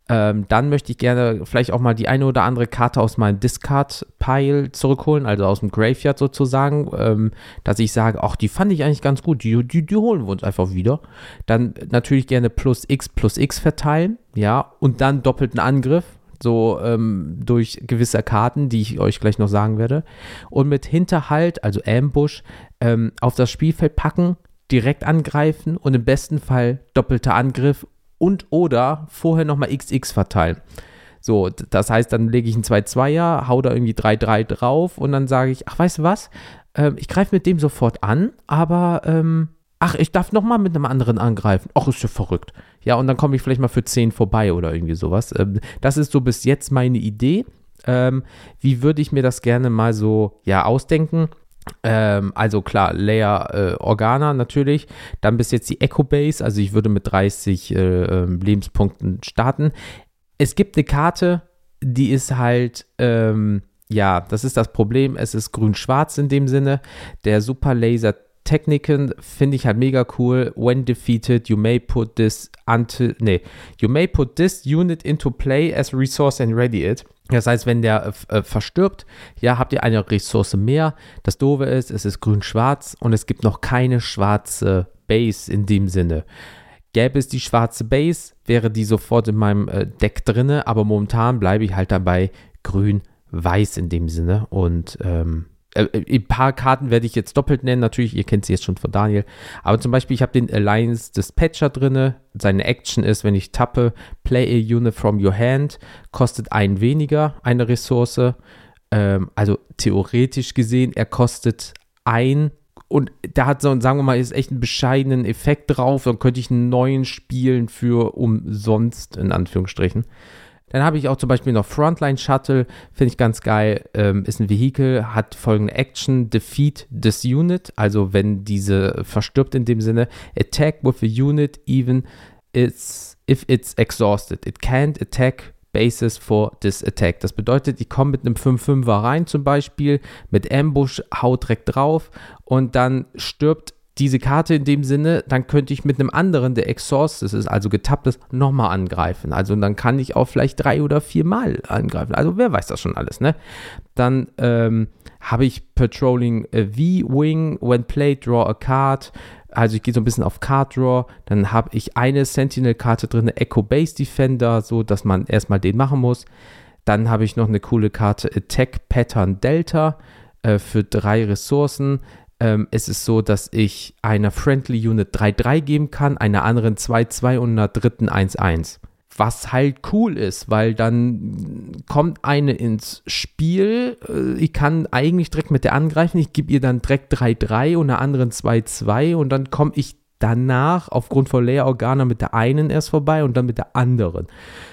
Ähm, dann möchte ich gerne vielleicht auch mal die eine oder andere Karte aus meinem Discard-Pile zurückholen, also aus dem Graveyard sozusagen, ähm, dass ich sage, ach, die fand ich eigentlich ganz gut, die, die, die holen wir uns einfach wieder. Dann natürlich gerne plus X plus X verteilen, ja, und dann doppelten Angriff, so ähm, durch gewisse Karten, die ich euch gleich noch sagen werde. Und mit Hinterhalt, also Ambush, ähm, auf das Spielfeld packen, direkt angreifen und im besten Fall doppelter Angriff und oder vorher nochmal XX verteilen. So, das heißt, dann lege ich einen 2-2er, hau da irgendwie 3-3 drauf und dann sage ich, ach, weißt du was? Ähm, ich greife mit dem sofort an, aber ähm, ach, ich darf nochmal mit einem anderen angreifen. Ach, ist ja verrückt. Ja, und dann komme ich vielleicht mal für 10 vorbei oder irgendwie sowas. Ähm, das ist so bis jetzt meine Idee. Ähm, wie würde ich mir das gerne mal so, ja, ausdenken? Ähm, also klar, Layer äh, Organa natürlich. Dann bis jetzt die Echo Base. Also ich würde mit 30 äh, ähm, Lebenspunkten starten. Es gibt eine Karte, die ist halt, ähm, ja, das ist das Problem. Es ist grün-schwarz in dem Sinne. Der Super Laser Techniken finde ich halt mega cool. When defeated, you may put this until, nee, you may put this unit into play as resource and ready it. Das heißt, wenn der äh, verstirbt, ja, habt ihr eine Ressource mehr. Das Doofe ist, es ist grün-schwarz und es gibt noch keine schwarze Base in dem Sinne. Gäbe es die schwarze Base, wäre die sofort in meinem äh, Deck drinne, aber momentan bleibe ich halt dabei grün-weiß in dem Sinne und ähm, äh, äh, ein paar Karten werde ich jetzt doppelt nennen, natürlich, ihr kennt sie jetzt schon von Daniel. Aber zum Beispiel, ich habe den Alliance Dispatcher drin. Seine Action ist, wenn ich tappe, play a unit from your hand, kostet ein weniger eine Ressource. Ähm, also theoretisch gesehen, er kostet ein und da hat so, sagen wir mal, ist echt einen bescheidenen Effekt drauf. Dann könnte ich einen neuen spielen für umsonst, in Anführungsstrichen. Dann habe ich auch zum Beispiel noch Frontline Shuttle, finde ich ganz geil. Ähm, ist ein Vehikel, hat folgende Action: Defeat this unit. Also, wenn diese verstirbt in dem Sinne, attack with a unit, even it's, if it's exhausted. It can't attack bases for this attack. Das bedeutet, ich komme mit einem 5-5er rein, zum Beispiel, mit Ambush, haut direkt drauf und dann stirbt diese Karte in dem Sinne, dann könnte ich mit einem anderen, der Exhaust ist, also getappt ist, nochmal angreifen. Also dann kann ich auch vielleicht drei oder vier Mal angreifen. Also wer weiß das schon alles, ne? Dann ähm, habe ich Patrolling äh, V-Wing, when played, draw a card. Also ich gehe so ein bisschen auf Card Draw. Dann habe ich eine Sentinel-Karte drin, Echo Base Defender, so dass man erstmal den machen muss. Dann habe ich noch eine coole Karte Attack Pattern Delta äh, für drei Ressourcen ähm, es ist so, dass ich einer Friendly Unit 3-3 geben kann, einer anderen 2-2 und einer dritten 1-1. Was halt cool ist, weil dann kommt eine ins Spiel. Äh, ich kann eigentlich direkt mit der angreifen. Ich gebe ihr dann direkt 3-3 und einer anderen 2-2 und dann komme ich danach aufgrund von Layer Organa mit der einen erst vorbei und dann mit der anderen.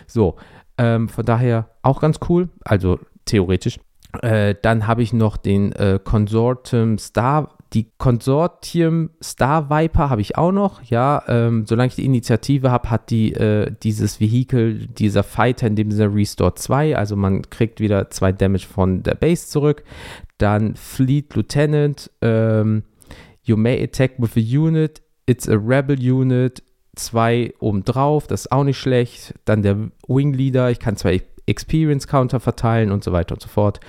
So, ähm, von daher auch ganz cool. Also theoretisch. Äh, dann habe ich noch den äh, Consortium Star die Konsortium Star Viper habe ich auch noch, ja. Ähm, solange ich die Initiative habe, hat die äh, dieses Vehikel, dieser Fighter in dem Sinne Restore 2, also man kriegt wieder zwei Damage von der Base zurück. Dann Fleet Lieutenant, ähm, you may attack with a unit, it's a Rebel Unit, zwei obendrauf, das ist auch nicht schlecht. Dann der Wing Leader, ich kann zwei Experience Counter verteilen und so weiter und so fort.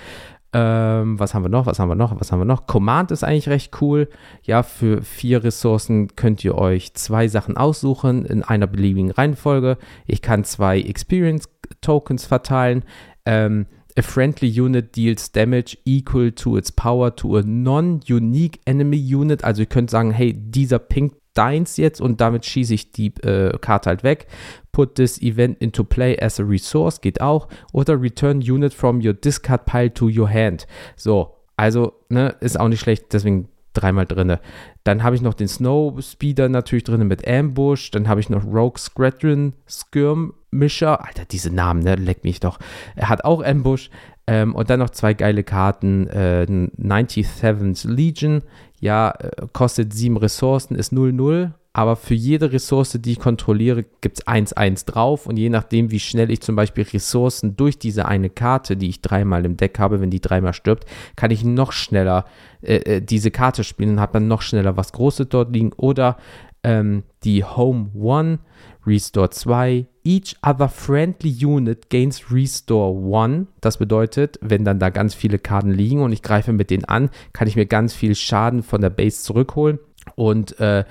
Ähm, was haben wir noch? Was haben wir noch? Was haben wir noch? Command ist eigentlich recht cool. Ja, für vier Ressourcen könnt ihr euch zwei Sachen aussuchen in einer beliebigen Reihenfolge. Ich kann zwei Experience Tokens verteilen. Ähm, a friendly unit deals damage equal to its power to a non-unique enemy unit. Also ihr könnt sagen, hey, dieser Pink deins jetzt und damit schieße ich die äh, Karte halt weg. Put this event into play as a resource geht auch. Oder return unit from your discard pile to your hand. So, also, ne, ist auch nicht schlecht, deswegen dreimal drinne. Dann habe ich noch den Snow Speeder natürlich drin mit Ambush. Dann habe ich noch Rogue Squadron Skirmisher. Alter, diese Namen, ne, leck mich doch. Er hat auch Ambush. Ähm, und dann noch zwei geile Karten. Äh, 97th Legion. Ja, äh, kostet sieben Ressourcen, ist 0,0, aber für jede Ressource, die ich kontrolliere, gibt es 1,1 drauf. Und je nachdem, wie schnell ich zum Beispiel Ressourcen durch diese eine Karte, die ich dreimal im Deck habe, wenn die dreimal stirbt, kann ich noch schneller äh, äh diese Karte spielen und habe dann noch schneller was Großes dort liegen. Oder ähm, die Home One, Restore 2, each other friendly unit gains Restore 1. Das bedeutet, wenn dann da ganz viele Karten liegen und ich greife mit denen an, kann ich mir ganz viel Schaden von der Base zurückholen. Und äh,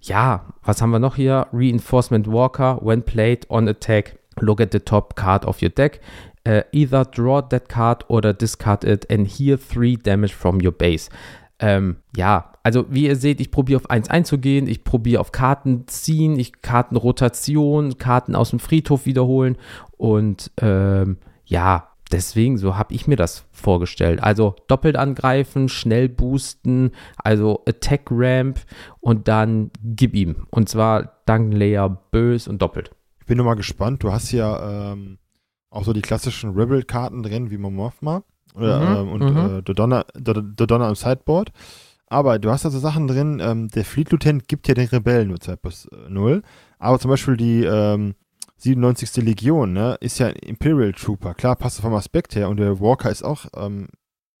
ja, was haben wir noch hier? Reinforcement Walker, when played on attack, look at the top card of your deck. Uh, either draw that card or discard it and heal 3 damage from your base. Ähm, ja, also wie ihr seht, ich probiere auf 1 einzugehen, ich probiere auf Karten ziehen, ich Kartenrotation, Karten aus dem Friedhof wiederholen und ähm, ja, deswegen so habe ich mir das vorgestellt. Also doppelt angreifen, schnell boosten, also Attack Ramp und dann gib ihm. Und zwar Layer, bös und doppelt. Ich bin nur mal gespannt. Du hast ja ähm, auch so die klassischen Rebel-Karten drin wie Momothma. Oder, mhm, ähm, und mhm. äh, Dodonna, Dodonna am Sideboard. Aber du hast also Sachen drin, ähm, der Fleet Lieutenant gibt ja den Rebellen nur 2 plus 0. Aber zum Beispiel die ähm, 97. Legion, ne, ist ja ein Imperial Trooper. Klar, passt vom Aspekt her. Und der Walker ist auch ähm,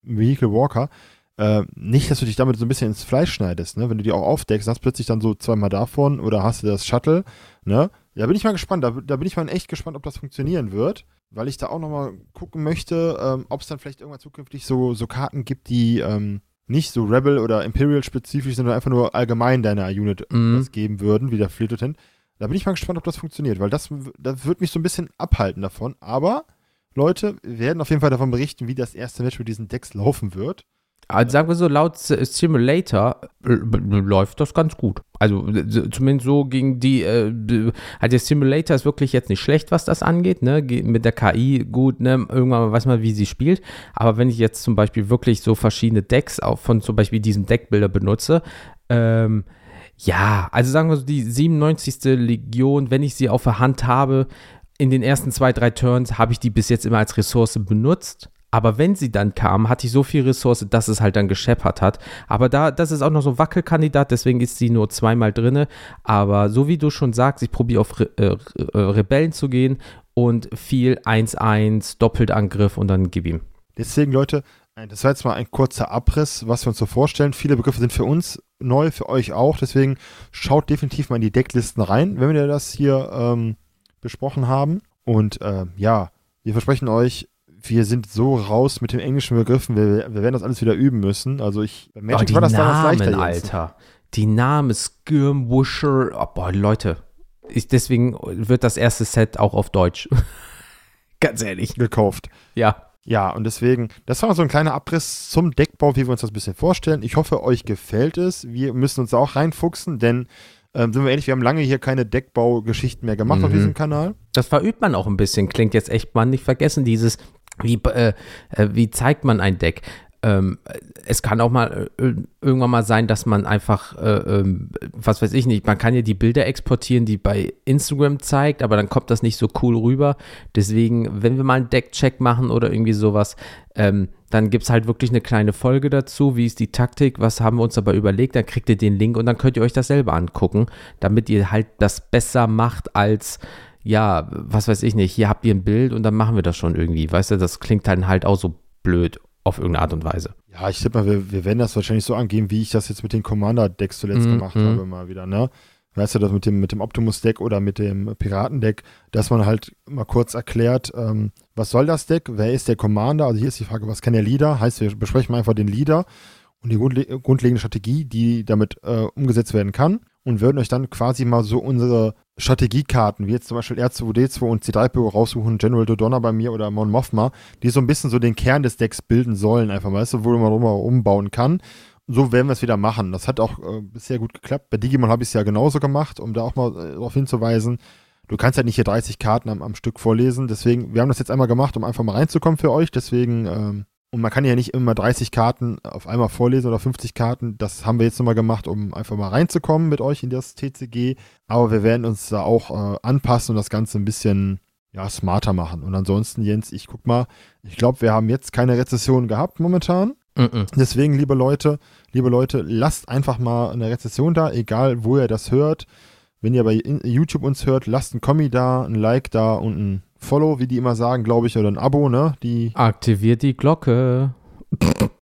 Vehicle Walker. Äh, nicht, dass du dich damit so ein bisschen ins Fleisch schneidest, ne? Wenn du die auch aufdeckst, hast plötzlich dann so zweimal davon oder hast du das Shuttle, ne? Da bin ich mal gespannt. Da, da bin ich mal echt gespannt, ob das funktionieren wird. Weil ich da auch nochmal gucken möchte, ähm, ob es dann vielleicht irgendwann zukünftig so, so Karten gibt, die ähm, nicht so Rebel oder Imperial spezifisch, sondern einfach nur allgemein deiner Unit Mhm. was geben würden, wie der Fleet Lieutenant. Da bin ich mal gespannt, ob das funktioniert, weil das, das wird mich so ein bisschen abhalten davon. Aber, Leute, wir werden auf jeden Fall davon berichten, wie das erste Match mit diesen Decks laufen wird. Also sagen wir so, laut Simulator äh, läuft das ganz gut. Also zumindest so gegen die, äh, also der Simulator ist wirklich jetzt nicht schlecht, was das angeht, ne? Mit der KI gut, ne? Irgendwann weiß man, wie sie spielt. Aber wenn ich jetzt zum Beispiel wirklich so verschiedene Decks auch von zum Beispiel diesem Deckbilder benutze, ähm, ja, also sagen wir so, die 97. Legion, wenn ich sie auf der Hand habe, in den ersten zwei, drei Turns habe ich die bis jetzt immer als Ressource benutzt. Aber wenn sie dann kam, hatte ich so viel Ressource, dass es halt dann gescheppert hat. Aber da, das ist auch noch so ein Wackelkandidat, deswegen ist sie nur zweimal drinne. Aber so wie du schon sagst, ich probiere auf Re äh, äh, Rebellen zu gehen und viel 1-1, Doppeltangriff und dann gib ihm. Deswegen, Leute, ein- das war jetzt mal ein kurzer Abriss, was wir uns so vorstellen. Viele Begriffe sind für uns neu, für euch auch. Deswegen schaut definitiv mal in die Decklisten rein, wenn wir das hier ähm, besprochen haben. Und äh, ja, wir versprechen euch, wir sind so raus mit den englischen Begriffen, wir, wir werden das alles wieder üben müssen. Also ich, bei Oh, Magic die war das damals Namen, leichter. Jens. Alter. Die Namen Skirmwusher. Oh, boah, Leute. Ich, deswegen wird das erste Set auch auf Deutsch. *laughs* Ganz ehrlich. Gekauft. Ja. Ja, und deswegen, das war so ein kleiner Abriss zum Deckbau, wie wir uns das ein bisschen vorstellen. Ich hoffe, euch gefällt es. Wir müssen uns auch reinfuchsen, denn, ähm, sind wir ehrlich, wir haben lange hier keine Deckbaugeschichten mehr gemacht auf Mhm. diesem Kanal. Das verübt man auch ein bisschen. Klingt jetzt echt mal nicht vergessen, dieses, wie, äh, äh, wie zeigt man ein Deck? Ähm, es kann auch mal äh, irgendwann mal sein, dass man einfach, äh, ähm, was weiß ich nicht, man kann ja die Bilder exportieren, die bei Instagram zeigt, aber dann kommt das nicht so cool rüber. Deswegen, wenn wir mal einen Deckcheck machen oder irgendwie sowas, ähm, dann gibt es halt wirklich eine kleine Folge dazu. Wie ist die Taktik? Was haben wir uns dabei überlegt? Dann kriegt ihr den Link und dann könnt ihr euch das selber angucken, damit ihr halt das besser macht als ja, was weiß ich nicht, hier habt ihr ein Bild und dann machen wir das schon irgendwie. Weißt du, das klingt dann halt auch so blöd auf irgendeine Art und Weise. Ja, ich tippe mal, wir, wir werden das wahrscheinlich so angehen, wie ich das jetzt mit den Commander-Decks zuletzt Mhm, gemacht mhm. habe, mal wieder, ne? Weißt du, das mit dem, mit dem Optimus-Deck oder mit dem Piraten-Deck, dass man halt mal kurz erklärt, ähm, was soll das Deck, wer ist der Commander? Also hier ist die Frage, was kann der Leader? Heißt, wir besprechen einfach den Leader und die grundle grundlegende Strategie, die damit äh, umgesetzt werden kann und würden euch dann quasi mal so unsere Strategiekarten, wie jetzt zum Beispiel R2D2 und C3PO raussuchen, General Dodonna bei mir oder Mon Mothma, die so ein bisschen so den Kern des Decks bilden sollen, einfach weißt du, wo man rum umbauen kann. So werden wir es wieder machen. Das hat auch äh, bisher gut geklappt. Bei Digimon habe ich es ja genauso gemacht, um da auch mal äh, darauf hinzuweisen. Du kannst halt nicht hier 30 Karten am, am Stück vorlesen. Deswegen, wir haben das jetzt einmal gemacht, um einfach mal reinzukommen für euch. Deswegen, ähm, und man kann ja nicht immer 30 Karten auf einmal vorlesen oder 50 Karten. Das haben wir jetzt nochmal gemacht, um einfach mal reinzukommen mit euch in das TCG. Aber wir werden uns da auch äh, anpassen und das Ganze ein bisschen ja, smarter machen. Und ansonsten, Jens, ich guck mal, ich glaube, wir haben jetzt keine Rezession gehabt momentan. Mhm. Deswegen, liebe Leute, liebe Leute, lasst einfach mal eine Rezession da, egal wo ihr das hört. Wenn ihr bei YouTube uns hört, lasst ein Kommi da, ein Like da und ein Follow, wie die immer sagen, glaube ich, oder ein Abo, ne? Die Aktiviert die Glocke.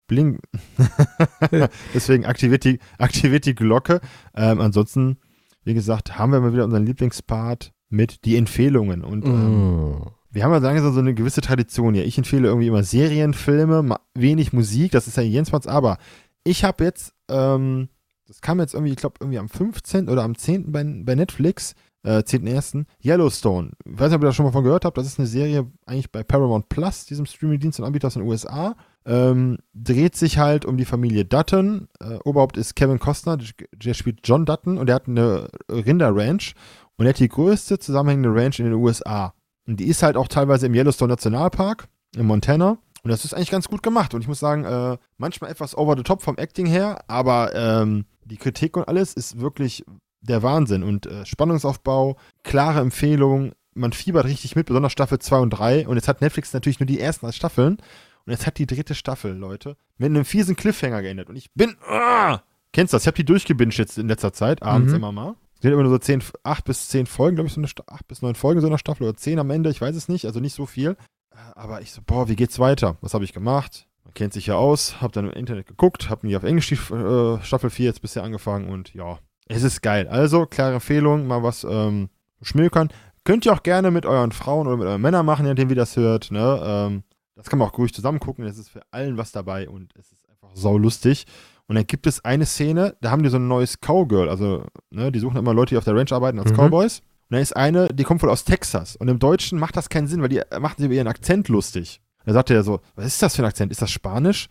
bling. *laughs* Deswegen aktiviert die, aktiviert die Glocke. Ähm, ansonsten, wie gesagt, haben wir mal wieder unseren Lieblingspart mit die Empfehlungen. Und ähm, Mhm. wir haben ja langsam so eine gewisse Tradition hier. Ich empfehle irgendwie immer Serien, Filme, wenig Musik, das ist ja Jensmanns, aber ich habe jetzt, ähm, das kam jetzt irgendwie, ich glaube, irgendwie am 15. oder am 10. bei, bei Netflix, äh, 10.1. Yellowstone. Ich weiß nicht, ob ihr da schon mal von gehört habt, das ist eine Serie eigentlich bei Paramount Plus, diesem Streamingdienst und Anbieter aus den USA. Ähm, dreht sich halt um die Familie Dutton. Äh, Oberhaupt ist Kevin Costner, der, der spielt John Dutton und der hat eine Rinderranch und er hat die größte zusammenhängende Ranch in den USA. Und die ist halt auch teilweise im Yellowstone Nationalpark in Montana. Und das ist eigentlich ganz gut gemacht. Und ich muss sagen, äh, manchmal etwas over the top vom Acting her, aber ähm, die Kritik und alles ist wirklich der Wahnsinn. Und äh, Spannungsaufbau, klare Empfehlung, man fiebert richtig mit, besonders Staffel 2 und 3. Und jetzt hat Netflix natürlich nur die ersten als Staffeln. Und jetzt hat die dritte Staffel, Leute, mit einem fiesen Cliffhanger geendet. Und ich bin. Ah, kennst du das? Ich habe die durchgebinged jetzt in letzter Zeit, abends Mhm. immer mal. Es sind immer nur so 10, 8 bis 10 Folgen, glaube ich, so eine Sta- 8 bis 9 Folgen so einer Staffel oder 10 am Ende, ich weiß es nicht, also nicht so viel. Äh, Aber ich so, boah, wie geht's weiter? Was habe ich gemacht? Man kennt sich ja aus, hab dann im Internet geguckt, hab mir auf Englisch die äh, Staffel 4 jetzt bisher angefangen und ja, es ist geil. Also, klare Empfehlung, mal was ähm, schmökern. Könnt ihr auch gerne mit euren Frauen oder mit euren Männern machen, je nachdem, wie das hört. Ne? Ähm, das kann man auch ruhig zusammen gucken. Es ist für allen was dabei und es ist einfach sau lustig. Und dann gibt es eine Szene, da haben die so ein neues Cowgirl. Also, ne, die suchen immer Leute, die auf der Ranch arbeiten als Mhm. Cowboys. Und da ist eine, die kommt wohl aus Texas. Und im Deutschen macht das keinen Sinn, weil die macht sie über ihren Akzent lustig. Da sagte er so, was ist das für ein Akzent? Ist das Spanisch?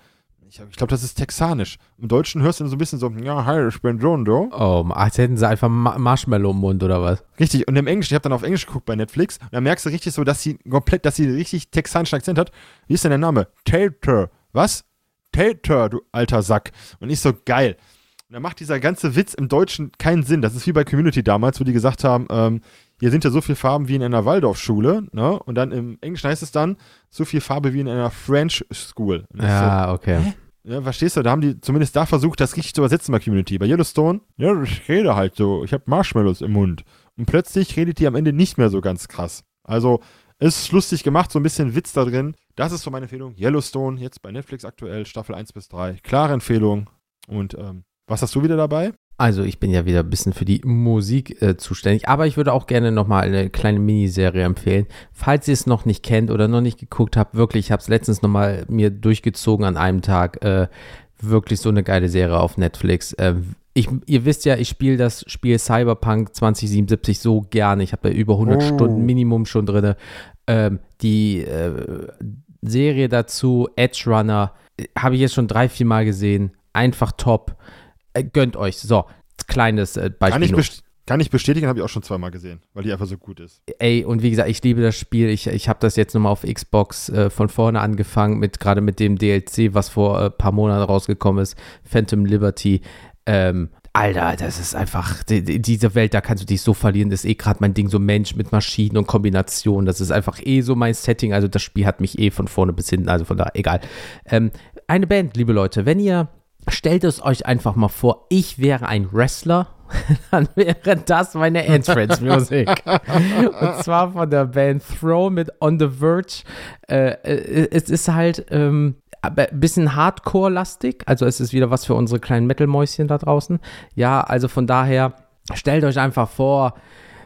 Ich, ich glaube, das ist Texanisch. Im Deutschen hörst du dann so ein bisschen so, ja, hi, ich bin John Doe. Oh, als hätten sie einfach Ma Marshmallow im Mund oder was? Richtig, und im Englischen, ich habe dann auf Englisch geguckt bei Netflix, und da merkst du richtig so, dass sie komplett, dass sie einen richtig texanischen Akzent hat. Wie ist denn der Name? Tater. Was? Tater, du alter Sack. Und ich so, geil. Und dann macht dieser ganze Witz im Deutschen keinen Sinn. Das ist wie bei Community damals, wo die gesagt haben, ähm, hier sind ja so viele Farben wie in einer Waldorfschule, ne? Und dann im Englischen heißt es dann, so viel Farbe wie in einer French School. Und ich so, Ja, okay. ja, verstehst du, da haben die zumindest da versucht, das richtig zu übersetzen bei Community. Bei Yellowstone, ja, ich rede halt so, ich habe Marshmallows im Mund. Und plötzlich redet die am Ende nicht mehr so ganz krass. Also, es ist lustig gemacht, so ein bisschen Witz da drin. Das ist so meine Empfehlung. Yellowstone, jetzt bei Netflix aktuell, Staffel 1 bis 3. Klare Empfehlung. Und ähm, was hast du wieder dabei? Also ich bin ja wieder ein bisschen für die Musik äh, zuständig, aber ich würde auch gerne nochmal eine kleine Miniserie empfehlen. Falls ihr es noch nicht kennt oder noch nicht geguckt habt, wirklich, ich habe es letztens nochmal mir durchgezogen an einem Tag. Äh, wirklich so eine geile Serie auf Netflix. Äh, ich, ihr wisst ja, ich spiele das Spiel Cyberpunk 2077 so gerne. Ich habe da über 100 Oh. Stunden Minimum schon drin. Ähm, die äh, Serie dazu, Edge Runner, äh, habe ich jetzt schon drei, vier Mal gesehen. Einfach top. Äh, gönnt euch. So, kleines äh, Kann Beispiel. ich, nur. best- kann ich bestätigen, habe ich auch schon zweimal gesehen, weil die einfach so gut ist. Ey, und wie gesagt, ich liebe das Spiel. Ich, ich habe das jetzt nochmal auf Xbox äh, von vorne angefangen, mit gerade mit dem DLC, was vor ein äh, paar Monaten rausgekommen ist, Phantom Liberty. Ähm, Alter, das ist einfach, die, die, diese Welt, da kannst du dich so verlieren. Das ist eh gerade mein Ding, so Mensch mit Maschinen und Kombinationen. Das ist einfach eh so mein Setting. Also das Spiel hat mich eh von vorne bis hinten, also von da, egal. Ähm, eine Band, liebe Leute, wenn ihr, stellt es euch einfach mal vor, ich wäre ein Wrestler, *laughs* dann wäre das meine Entrance Music. *laughs* Und zwar von der Band Throw mit On the Verge. Äh, äh, es ist halt ähm, ein bisschen Hardcore-lastig. Also es ist wieder was für unsere kleinen Metal-Mäuschen da draußen. Ja, also von daher, stellt euch einfach vor,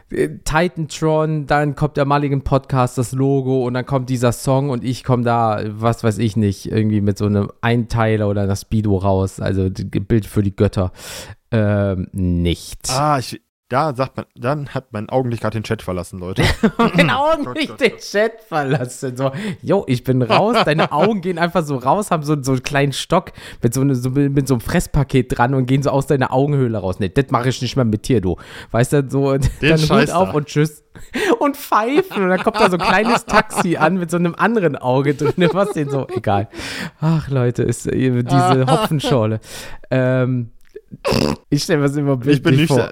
Titantron, dann kommt der Mulligan Podcast, das Logo und dann kommt dieser Song und ich komme da, was weiß ich nicht, irgendwie mit so einem Einteiler oder einer Speedo raus. Also Bild für die Götter. Ähm, nicht. Ah, ich, da sagt man, dann hat mein Augenlicht gerade den Chat verlassen, Leute. Meine Augen Gott, nicht Gott, den Gott. Chat verlassen. So, yo, ich bin raus. Deine *laughs* Augen gehen einfach so raus, haben so, so einen kleinen Stock mit so, eine, so, mit so einem Fresspaket dran und gehen so aus deiner Augenhöhle raus. Nee, das mache ich nicht mehr mit dir, du. Weißt du, so, *laughs* dann Hut auf und tschüss. Und pfeifen. Und dann kommt da so ein kleines Taxi an mit so einem anderen Auge drin, *laughs* was den so, egal. Ach, Leute, ist äh, diese Hopfenschorle. Ähm, ich stelle mir das immer Ich bin bildlich vor.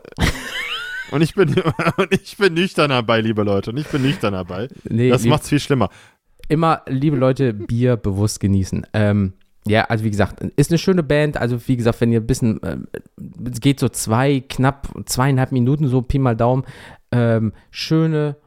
Und ich bin, *laughs* und ich bin nüchtern dabei, liebe Leute. Und ich bin nüchtern dabei. Nee, Das lieb- macht's viel schlimmer. immer, liebe Leute, Bier bewusst genießen. Ähm, ja, also wie gesagt, ist eine schöne Band. Also wie gesagt, wenn ihr ein bisschen, ähm, es geht so zwei, knapp zweieinhalb Minuten, so Pi mal Daumen. Ähm, schöne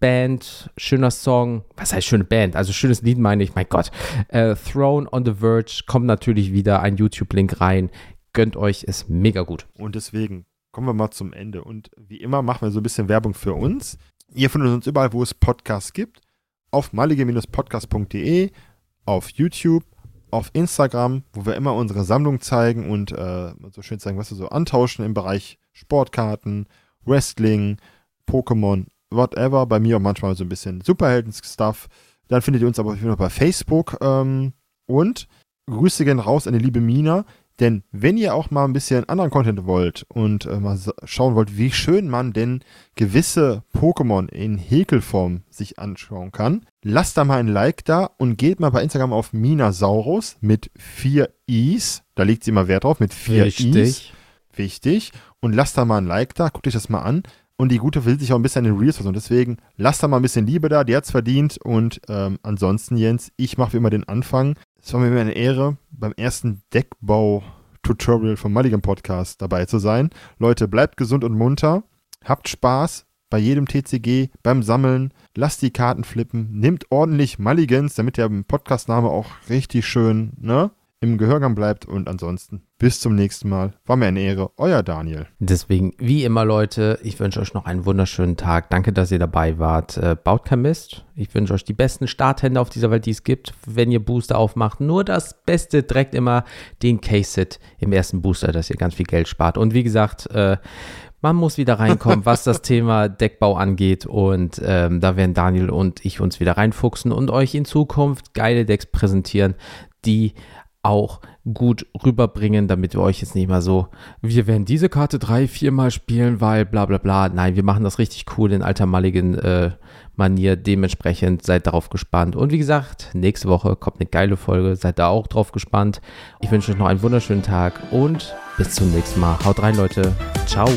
Band, schöner Song. Was heißt schöne Band? Also schönes Lied meine ich, mein Gott. Äh, Throne on the Verge, kommt natürlich wieder ein YouTube-Link rein. Gönnt euch, ist mega gut. Und deswegen kommen wir mal zum Ende. Und wie immer machen wir so ein bisschen Werbung für uns. Ihr findet uns überall, wo es Podcasts gibt. Auf malige-podcast.de, auf YouTube, auf Instagram, wo wir immer unsere Sammlung zeigen und äh, so schön zeigen, was wir so antauschen im Bereich Sportkarten, Wrestling, Pokémon, whatever. Bei mir auch manchmal so ein bisschen Superhelden-Stuff. Dann findet ihr uns aber auch noch bei Facebook. Ähm, und Grüße gehen raus an die liebe Mina. Denn wenn ihr auch mal ein bisschen anderen Content wollt und äh, mal schauen wollt, wie schön man denn gewisse Pokémon in Häkelform sich anschauen kann, lasst da mal ein Like da und geht mal bei Instagram auf Minasaurus mit vier Is. Da legt sie immer Wert drauf, mit vier Is. Wichtig. Und lasst da mal ein Like da, guckt euch das mal an. Und die Gute will sich auch ein bisschen an den Reels versuchen. Deswegen lasst da mal ein bisschen Liebe da, die hat's verdient. Und ähm, ansonsten, Jens, ich mache wie immer den Anfang. Es war mir eine Ehre, beim ersten Deckbau-Tutorial vom Mulligan Podcast dabei zu sein. Leute, bleibt gesund und munter. Habt Spaß bei jedem TCG, beim Sammeln. Lasst die Karten flippen. Nehmt ordentlich Mulligans, damit der Podcastname auch richtig schön, ne? Im Gehörgang bleibt und ansonsten bis zum nächsten Mal. War mir eine Ehre. Euer Daniel. Deswegen, wie immer, Leute, ich wünsche euch noch einen wunderschönen Tag. Danke, dass ihr dabei wart. Äh, baut kein Mist. Ich wünsche euch die besten Starthände auf dieser Welt, die es gibt, wenn ihr Booster aufmacht. Nur das Beste, direkt immer den Case-Sit im ersten Booster, dass ihr ganz viel Geld spart. Und wie gesagt, äh, man muss wieder reinkommen, was das Thema Deckbau angeht. Und ähm, da werden Daniel und ich uns wieder reinfuchsen und euch in Zukunft geile Decks präsentieren, die auch gut rüberbringen, damit wir euch jetzt nicht mal so, wir werden diese Karte drei, viermal spielen, weil bla bla bla. Nein, wir machen das richtig cool in alter Mulligan äh, Manier. Dementsprechend seid darauf gespannt. Und wie gesagt, nächste Woche kommt eine geile Folge. Seid da auch drauf gespannt. Ich wünsche euch noch einen wunderschönen Tag und bis zum nächsten Mal. Haut rein, Leute. Ciao.